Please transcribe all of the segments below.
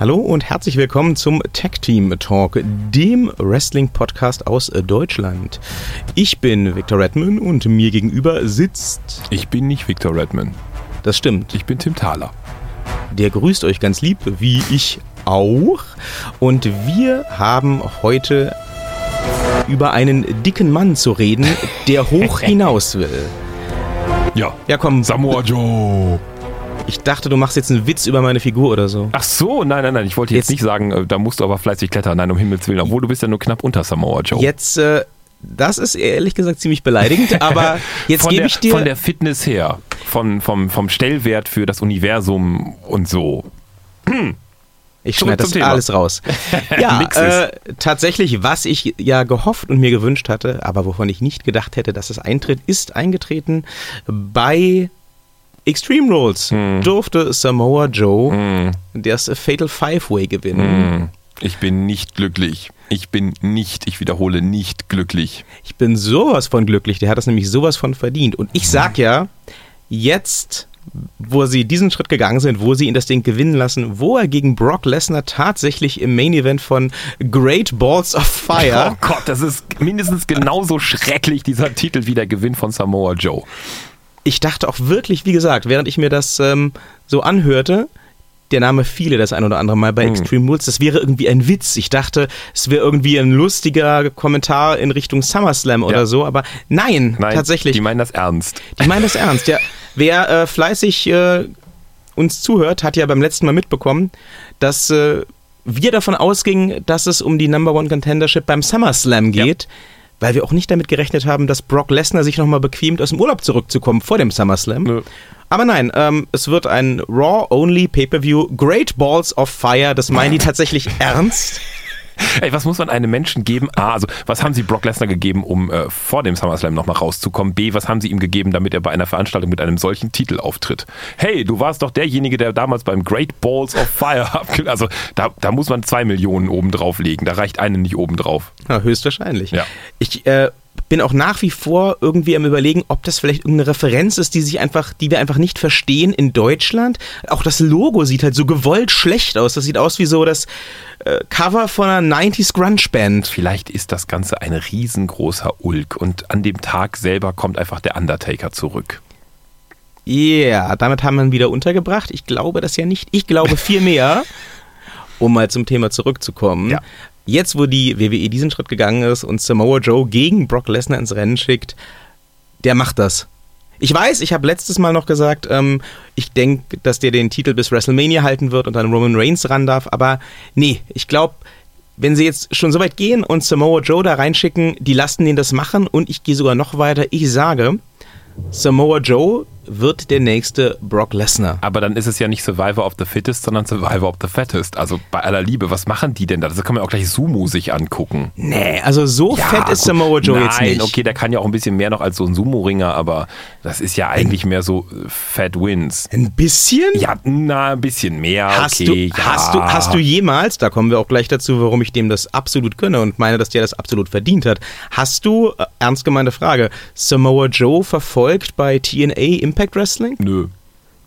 Hallo und herzlich willkommen zum Tag Team Talk, dem Wrestling-Podcast aus Deutschland. Ich bin Victor Redman und mir gegenüber sitzt. Ich bin nicht Victor Redman. Das stimmt. Ich bin Tim Thaler. Der grüßt euch ganz lieb, wie ich auch. Und wir haben heute über einen dicken Mann zu reden, der hoch hinaus will. Ja. Ja, komm. Samoa Joe. Ich dachte, du machst jetzt einen Witz über meine Figur oder so. Ach so, nein, nein, nein. Ich wollte jetzt, Jetzt- nicht sagen, äh, da musst du aber fleißig klettern. Nein, um Himmels Willen. Obwohl du bist ja nur knapp unter Samoa Joe. Jetzt, äh, das ist ehrlich gesagt ziemlich beleidigend, aber jetzt gebe ich dir. Von der Fitness her. Von, vom, vom Stellwert für das Universum und so. Ich Zurück schneide das Thema. alles raus. Ja, äh, tatsächlich, was ich ja gehofft und mir gewünscht hatte, aber wovon ich nicht gedacht hätte, dass es eintritt, ist eingetreten. Bei Extreme Rules Hm. durfte Samoa Joe das Fatal Five-Way gewinnen. Hm. Ich bin nicht glücklich. Ich bin nicht, ich wiederhole, nicht glücklich. Ich bin sowas von glücklich, der hat das nämlich sowas von verdient. Und ich sag ja, jetzt, wo sie diesen Schritt gegangen sind, wo sie ihn das Ding gewinnen lassen, wo er gegen Brock Lesnar tatsächlich im Main Event von Great Balls of Fire Oh Gott, das ist mindestens genauso schrecklich, dieser Titel, wie der Gewinn von Samoa Joe. Ich dachte auch wirklich, wie gesagt, während ich mir das ähm, so anhörte, der Name fiele das ein oder andere Mal bei Extreme Rules, das wäre irgendwie ein Witz. Ich dachte, es wäre irgendwie ein lustiger Kommentar in Richtung SummerSlam oder Ja. so, aber nein, Nein, tatsächlich. Die meinen das ernst. Die meinen das ernst, ja. Wer äh, fleißig äh, uns zuhört, hat ja beim letzten Mal mitbekommen, dass äh, wir davon ausgingen, dass es um die Number One Contendership beim SummerSlam geht, weil wir auch nicht damit gerechnet haben, dass Brock Lesnar sich nochmal bequemt, aus dem Urlaub zurückzukommen vor dem SummerSlam. Nö. Aber nein, ähm, es wird ein Raw-Only Pay-Per-View, Great Balls of Fire, das meinen die tatsächlich ernst. Ey, was muss man einem Menschen geben? A, also was haben sie Brock Lesnar gegeben, um äh, vor dem SummerSlam nochmal rauszukommen? B, was haben sie ihm gegeben, damit er bei einer Veranstaltung mit einem solchen Titel auftritt? Hey, du warst doch derjenige, der damals beim Great Balls of Fire abge... Also da, da muss man zwei Millionen oben drauf legen. Da reicht eine nicht oben drauf. Ja, höchstwahrscheinlich. Ja. Ich äh, bin auch nach wie vor irgendwie am überlegen, ob das vielleicht irgendeine Referenz ist, die sich einfach, die wir einfach nicht verstehen in Deutschland. Auch das Logo sieht halt so gewollt schlecht aus. Das sieht aus wie so das äh, Cover von einer 90s Grunge Band. Vielleicht ist das Ganze ein riesengroßer Ulk und an dem Tag selber kommt einfach der Undertaker zurück. Ja, damit haben wir ihn wieder untergebracht. Ich glaube das ja nicht. Ich glaube viel mehr, um mal zum Thema zurückzukommen. Ja. Jetzt, wo die WWE diesen Schritt gegangen ist und Samoa Joe gegen Brock Lesnar ins Rennen schickt, der macht das. Ich weiß, ich habe letztes Mal noch gesagt, ähm, ich denke, dass der den Titel bis WrestleMania halten wird und dann Roman Reigns ran darf, aber nee, ich glaube, wenn sie jetzt schon so weit gehen und Samoa Joe da reinschicken, die lassen den das machen und ich gehe sogar noch weiter. Ich sage, Samoa Joe wird der nächste Brock Lesnar. Aber dann ist es ja nicht Survivor of the Fittest, sondern Survivor of the Fattest. Also bei aller Liebe, was machen die denn da? Das kann man auch gleich Sumo sich angucken. Nee, also so fett ist gut. Samoa Joe Nein, jetzt nicht. okay, der kann ja auch ein bisschen mehr noch als so ein Sumo-Ringer, aber das ist ja eigentlich mehr so äh, Fat Wins. Ein bisschen? Ja, na, ein bisschen mehr, Hast, okay, du, ja. hast, du, hast du jemals, da kommen wir auch gleich dazu, warum ich dem das absolut gönne und meine, dass der das absolut verdient hat, hast du, äh, ernst gemeinte Frage, Samoa Joe verfolgt bei TNA Impact Wrestling? Nö.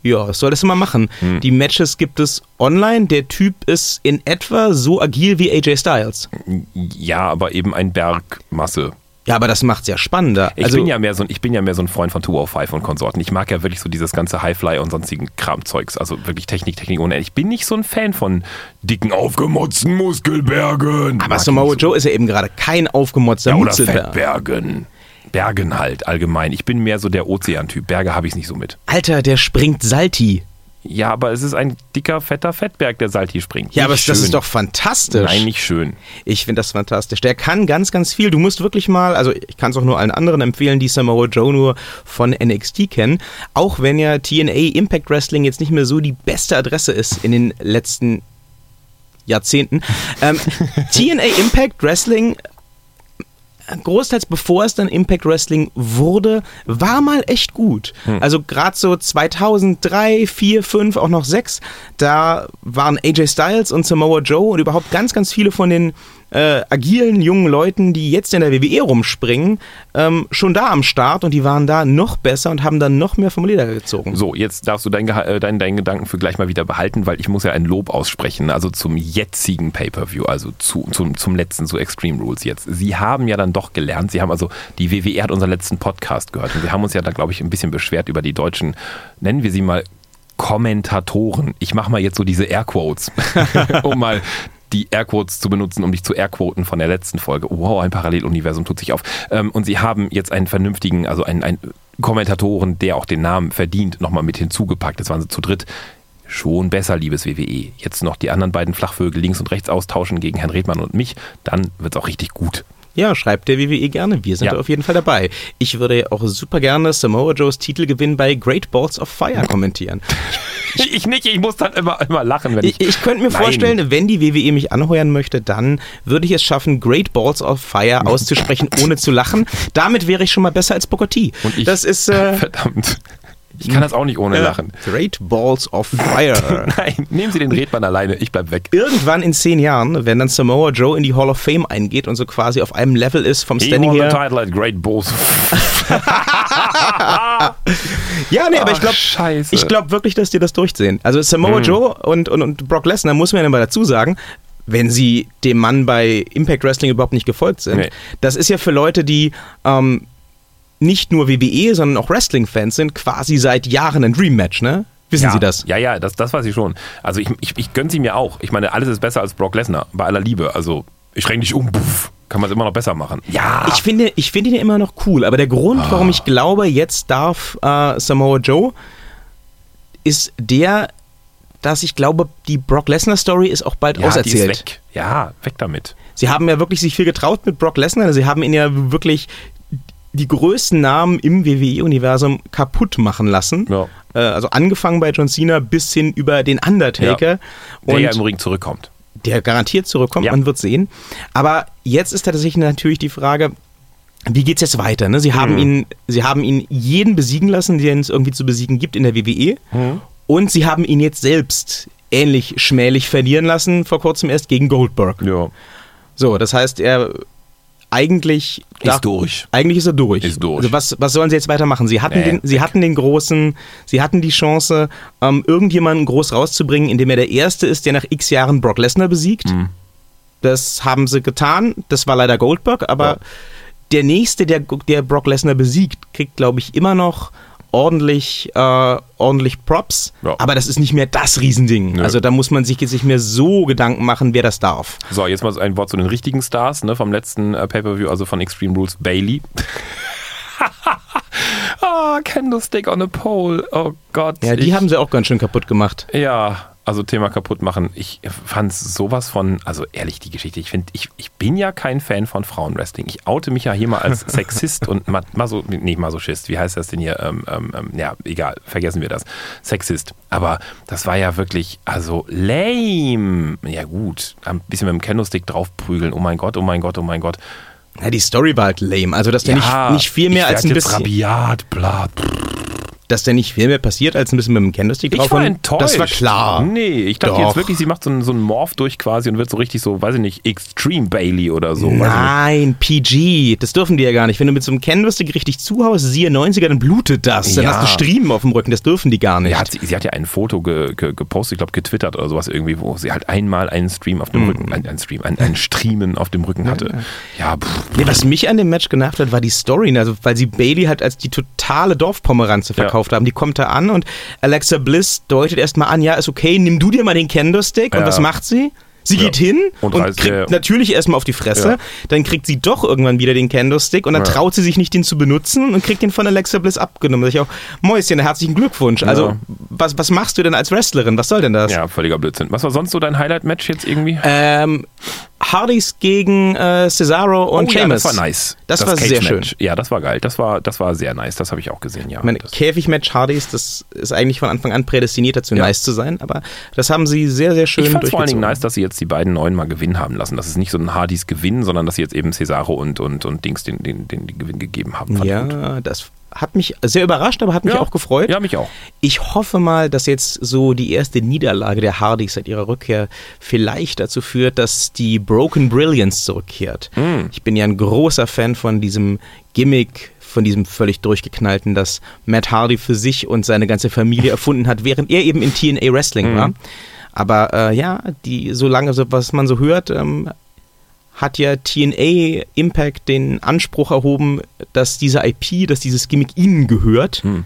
Ja, das solltest du mal machen. Hm. Die Matches gibt es online, der Typ ist in etwa so agil wie AJ Styles. Ja, aber eben ein Berg Masse. Ja, aber das macht's ja spannender. Ich, also, bin ja mehr so ein, ich bin ja mehr so ein Freund von 205 und Konsorten. Ich mag ja wirklich so dieses ganze Highfly und sonstigen Kramzeugs. Also wirklich Technik, Technik ohne Ende. Ich bin nicht so ein Fan von dicken, aufgemotzten Muskelbergen. aber Samoa so. Joe ist ja eben gerade kein aufgemotzter Ja, oder. Fettbergen. Bergen halt allgemein. Ich bin mehr so der Ozeantyp. Berge habe ich nicht so mit. Alter, der springt Salti. Ja, aber es ist ein dicker, fetter Fettberg, der Salti springt. Ja, aber Nicht das schön. ist doch fantastisch. Nein, nicht schön. Ich finde das fantastisch. Der kann ganz, ganz viel. Du musst wirklich mal, also ich kann es auch nur allen anderen empfehlen, die Samoa Joe nur von NXT kennen. Auch wenn ja TNA Impact Wrestling jetzt nicht mehr so die beste Adresse ist in den letzten Jahrzehnten. Ähm, TNA Impact Wrestling großteils bevor es dann Impact Wrestling wurde, war mal echt gut. Also gerade so 2003, 4, 5, auch noch 6, da waren AJ Styles und Samoa Joe und überhaupt ganz, ganz viele von den äh, agilen jungen Leuten, die jetzt in der WWE rumspringen, ähm, schon da am Start und die waren da noch besser und haben dann noch mehr vom Leder gezogen. So, jetzt darfst du deinen äh, dein, dein Gedanken für gleich mal wieder behalten, weil ich muss ja ein Lob aussprechen, also zum jetzigen Pay-Per-View, also zu, zum, zum letzten, zu Extreme Rules jetzt. Sie haben ja dann doch gelernt, Sie haben also, die WWE hat unseren letzten Podcast gehört und Sie haben uns ja da, glaube ich, ein bisschen beschwert über die deutschen, nennen wir sie mal Kommentatoren. Ich mache mal jetzt so diese Airquotes, um mal die Airquotes zu benutzen, um dich zu Airquoten von der letzten Folge. Wow, ein Paralleluniversum tut sich auf. Ähm, und sie haben jetzt einen vernünftigen, also einen, einen Kommentatoren, der auch den Namen verdient, nochmal mit hinzugepackt. Das waren sie zu dritt. Schon besser, liebes WWE. Jetzt noch die anderen beiden Flachvögel links und rechts austauschen gegen Herrn Redmann und mich, dann wird es auch richtig gut. Ja, schreibt der WWE gerne. Wir sind ja. auf jeden Fall dabei. Ich würde auch super gerne Samoa Joes Titelgewinn bei Great Balls of Fire kommentieren. ich nicht, ich muss dann immer, immer lachen, wenn ich. Ich, ich könnte mir Nein. vorstellen, wenn die WWE mich anheuern möchte, dann würde ich es schaffen, Great Balls of Fire auszusprechen, ohne zu lachen. Damit wäre ich schon mal besser als Booker T. Und ich, das ist. Äh, verdammt. Ich kann das auch nicht ohne lachen. Great Balls of Fire. Nein, nehmen Sie den Redmann alleine, ich bleib weg. Irgendwann in zehn Jahren, wenn dann Samoa Joe in die Hall of Fame eingeht und so quasi auf einem Level ist vom Standing her. Title at Great Balls. ja, nee, aber ich glaube, ich glaube wirklich, dass die das durchsehen. Also Samoa hm. Joe und, und, und Brock Lesnar muss man ja mal dazu sagen, wenn sie dem Mann bei Impact Wrestling überhaupt nicht gefolgt sind. Nee. Das ist ja für Leute, die ähm, nicht nur WWE, sondern auch Wrestling-Fans sind, quasi seit Jahren ein Dream-Match, ne? Wissen ja, Sie das? Ja, ja, das, das weiß ich schon. Also ich, ich, ich gönne sie mir auch. Ich meine, alles ist besser als Brock Lesnar, bei aller Liebe. Also ich renn dich um, puff. Kann man es immer noch besser machen. Ja. Ich finde, ich finde ihn immer noch cool, aber der Grund, ah. warum ich glaube, jetzt darf äh, Samoa Joe, ist der, dass ich glaube, die Brock Lesnar Story ist auch bald ja, auserzählt. Die ist weg. Ja, weg damit. Sie haben ja wirklich sich viel getraut mit Brock Lesnar. Sie haben ihn ja wirklich die größten Namen im WWE-Universum kaputt machen lassen. Ja. Äh, also angefangen bei John Cena bis hin über den Undertaker. Ja. Der ja im Ring zurückkommt. Der garantiert zurückkommt, ja. man wird sehen. Aber jetzt ist tatsächlich natürlich die Frage, wie geht's jetzt weiter? Ne? Sie, mhm. haben ihn, sie haben ihn jeden besiegen lassen, den es irgendwie zu besiegen gibt in der WWE. Mhm. Und sie haben ihn jetzt selbst ähnlich schmählich verlieren lassen, vor kurzem erst gegen Goldberg. Ja. So, das heißt, er eigentlich ist durch. Eigentlich ist er durch. Ist durch. Also was, was sollen sie jetzt weitermachen? Sie hatten, nee, den, sie hatten den großen, sie hatten die Chance, ähm, irgendjemanden groß rauszubringen, indem er der Erste ist, der nach x Jahren Brock Lesnar besiegt. Mhm. Das haben sie getan. Das war leider Goldberg, aber ja. der Nächste, der, der Brock Lesnar besiegt, kriegt, glaube ich, immer noch ordentlich, äh, ordentlich Props, ja. aber das ist nicht mehr das Riesending. Nö. Also da muss man sich jetzt nicht mehr so Gedanken machen, wer das darf. So, jetzt mal ein Wort zu den richtigen Stars ne, vom letzten äh, Pay-Per-View, also von Extreme Rules, Bailey. ah, Candlestick on a Pole, oh Gott. Ja, die ich, haben sie auch ganz schön kaputt gemacht. Ja, also Thema kaputt machen. Ich fand sowas von, also ehrlich die Geschichte, ich finde, ich, ich bin ja kein Fan von Frauenwrestling. Ich oute mich ja hier mal als Sexist und Maso, nicht Masochist, wie heißt das denn hier? Ähm, ähm, ähm, ja, egal, vergessen wir das. Sexist. Aber das war ja wirklich, also lame. Ja gut, ein bisschen mit dem Candlestick draufprügeln. Oh mein Gott, oh mein Gott, oh mein Gott. Ja, die Story war halt lame. Also, dass der ja, nicht, nicht viel mehr als ein bisschen. Rabiat, bla. Brr dass da nicht viel mehr passiert, als ein bisschen mit dem Candlestick drauf. Ich war enttäuscht. Das war klar. Nee, ich dachte Doch. jetzt wirklich, sie macht so einen, so einen Morph durch quasi und wird so richtig so, weiß ich nicht, Extreme Bailey oder so. Nein, PG. Das dürfen die ja gar nicht. Wenn du mit so einem Candlestick richtig zuhaust, siehe 90er, dann blutet das. Dann ja. hast du Striemen auf dem Rücken. Das dürfen die gar nicht. Ja, sie, sie, hat ja ein Foto ge, ge, gepostet, ich glaube getwittert oder sowas irgendwie, wo sie halt einmal einen Stream auf dem mhm. Rücken, ein, ein Stream, ein, ein Striemen auf dem Rücken hatte. Ja, ja was mich an dem Match genervt hat, war die Story. Also, weil sie Bailey halt als die totale Dorfpomeranze verkauft ja. haben. Die kommt da an und Alexa Bliss deutet erstmal an, ja, ist okay, nimm du dir mal den Candlestick. Ja. Und was macht sie? Sie geht ja. hin und, und kriegt der, natürlich erstmal auf die Fresse. Ja. Dann kriegt sie doch irgendwann wieder den Candlestick und dann ja. traut sie sich nicht, den zu benutzen und kriegt den von Alexa Bliss abgenommen. Da ich auch, Mäuschen, herzlichen Glückwunsch. Also, was, was machst du denn als Wrestlerin? Was soll denn das? Ja, völliger Blödsinn. Was war sonst so dein Highlight-Match jetzt irgendwie? Ähm, Hardys gegen äh, Cesaro und oh, Sheamus. Ja, das war nice. Das, das war sehr schön. Ja, das war geil. Das war, das war sehr nice. Das habe ich auch gesehen, ja. Mein Käfigmatch Hardys, das ist eigentlich von Anfang an prädestiniert dazu, ja. nice zu sein. Aber das haben sie sehr, sehr schön Ich fand vor allen Dingen nice, dass sie jetzt die beiden Neuen mal gewinnen haben lassen. Das ist nicht so ein Hardys Gewinn, sondern dass sie jetzt eben Cesaro und, und, und Dings den, den, den, den Gewinn gegeben haben. Fand ja, gut. das hat mich sehr überrascht, aber hat mich Ja. auch gefreut. Ja, mich auch. Ich hoffe mal, dass jetzt so die erste Niederlage der Hardys seit ihrer Rückkehr vielleicht dazu führt, dass die Broken Brilliance zurückkehrt. Hm. Ich bin ja ein großer Fan von diesem Gimmick, von diesem völlig durchgeknallten, das Matt Hardy für sich und seine ganze Familie erfunden hat, während er eben in TNA Wrestling Mhm. war. Aber äh, ja, die, solange so, was man so hört, ähm, hat ja TNA Impact den Anspruch erhoben, dass diese IP, dass dieses Gimmick ihnen gehört, Hm.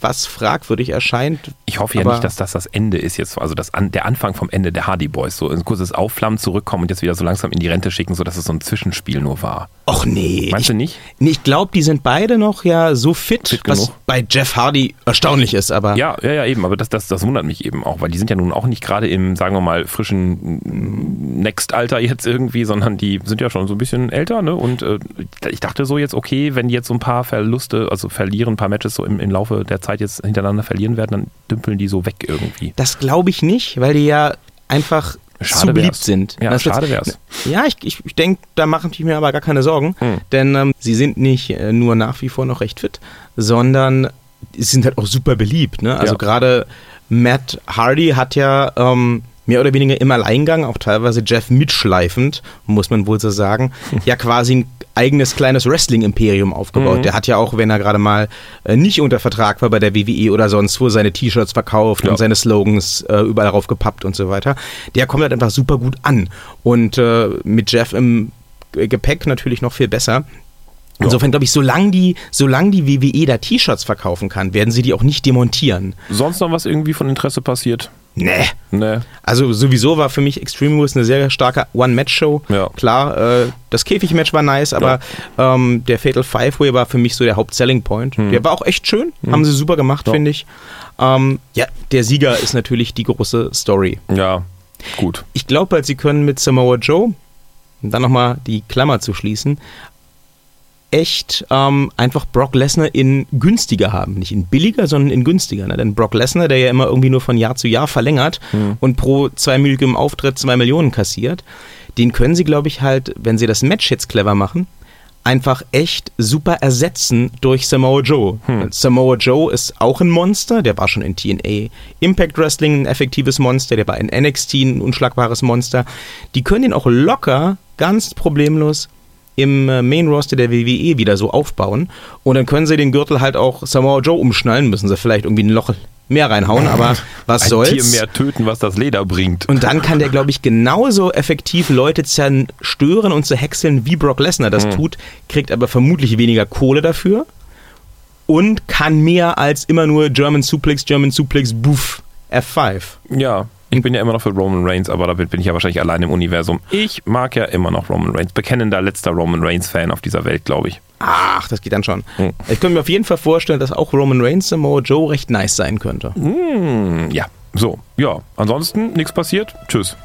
Was fragwürdig erscheint. Ich hoffe ja nicht, dass das das Ende ist jetzt, also das an, der Anfang vom Ende der Hardy Boys. So ein kurzes Aufflammen, zurückkommen und jetzt wieder so langsam in die Rente schicken, sodass es so ein Zwischenspiel nur war. Och nee. Meinst ich, du nicht? Nee, ich glaube, die sind beide noch ja so fit, Fit was genug. bei Jeff Hardy erstaunlich ist, aber Ja, ja, ja, eben, aber das, das, das wundert mich eben auch, weil die sind ja nun auch nicht gerade im, sagen wir mal, frischen Next-Alter jetzt irgendwie, sondern die sind ja schon so ein bisschen älter, ne? Und äh, ich dachte so jetzt, okay, wenn die jetzt so ein paar Verluste, also verlieren, ein paar Matches so im, im Laufe der Zeit jetzt hintereinander verlieren werden, dann dümpeln die so weg irgendwie. das glaube ich nicht, weil die ja einfach Schade zu beliebt wär's. sind. Ja, Das schade wär's. Ja, ich, ich, ich denke, da mache ich mir aber gar keine Sorgen, Hm. denn ähm, sie sind nicht äh, nur nach wie vor noch recht fit, sondern sie sind halt auch super beliebt. Ne? Also Ja. gerade Matt Hardy hat ja ähm, mehr oder weniger im Alleingang, auch teilweise Jeff mitschleifend, muss man wohl so sagen, ja quasi ein eigenes kleines Wrestling-Imperium aufgebaut. Mhm. Der hat ja auch, wenn er gerade mal äh, nicht unter Vertrag war bei der WWE oder sonst wo, seine T-Shirts verkauft Ja. und seine Slogans äh, überall drauf gepappt und so weiter. Der kommt halt einfach super gut an. Und äh, mit Jeff im Gepäck natürlich noch viel besser. Insofern glaube ich, solange die, solange die WWE da T-Shirts verkaufen kann, werden sie die auch nicht demontieren. Sonst noch was irgendwie von Interesse passiert? Nee. Ne. Also sowieso war für mich Extreme Rules eine sehr starke One-Match-Show. Ja. Klar, äh, das Käfig-Match war nice, aber ähm, der Fatal Five-Way war für mich so der Haupt-Selling-Point. Der war auch echt schön, haben sie super gemacht, Hm. Ja. finde ich. Ähm, ja, der Sieger ist natürlich die große Story. Ja, gut. Ich glaube halt, sie können mit Samoa Joe, um dann nochmal die Klammer zu schließen, echt ähm, einfach Brock Lesnar in günstiger haben. Nicht in billiger, sondern in günstiger. Ne? Denn Brock Lesnar, der ja immer irgendwie nur von Jahr zu Jahr verlängert und pro zweiminütigem Auftritt zwei Millionen kassiert, den können sie, glaube ich, halt, wenn sie das Match jetzt clever machen, einfach echt super ersetzen durch Samoa Joe. Samoa Joe ist auch ein Monster, der war schon in TNA Impact Wrestling ein effektives Monster, der war in NXT ein unschlagbares Monster. Die können ihn auch locker, ganz problemlos im äh, Main Roster der WWE wieder so aufbauen und dann können sie den Gürtel halt auch Samoa Joe umschnallen, müssen sie vielleicht irgendwie ein Loch mehr reinhauen, aber was Ein soll's? Tier mehr töten, was das Leder bringt. Und dann kann der, glaube ich, genauso effektiv Leute zerstören und zerhäckseln, wie Brock Lesnar das tut, kriegt aber vermutlich weniger Kohle dafür und kann mehr als immer nur German Suplex, German Suplex, Buff, F5. Ja, ich bin ja immer noch für Roman Reigns, aber damit bin ich ja wahrscheinlich allein im Universum. Ich mag ja immer noch Roman Reigns. Bekennender letzter Roman Reigns-Fan auf dieser Welt, glaube ich. Ach, das geht dann schon. Hm. Ich könnte mir auf jeden Fall vorstellen, dass auch Roman Reigns Samoa Joe recht nice sein könnte. Hm, ja, so, ja. Ansonsten nichts passiert. Tschüss.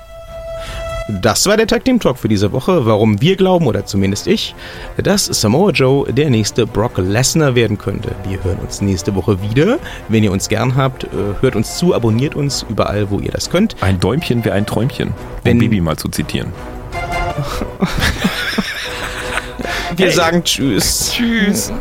Das war der Tag Team Talk für diese Woche. Warum wir glauben, oder zumindest ich, dass Samoa Joe der nächste Brock Lesnar werden könnte. Wir hören uns nächste Woche wieder. Wenn ihr uns gern habt, äh, hört uns zu, abonniert uns überall, wo ihr das könnt. Ein Däumchen wäre ein Träumchen, um Wenn- Bibi mal zu zitieren. Wir Hey. sagen Tschüss. Tschüss.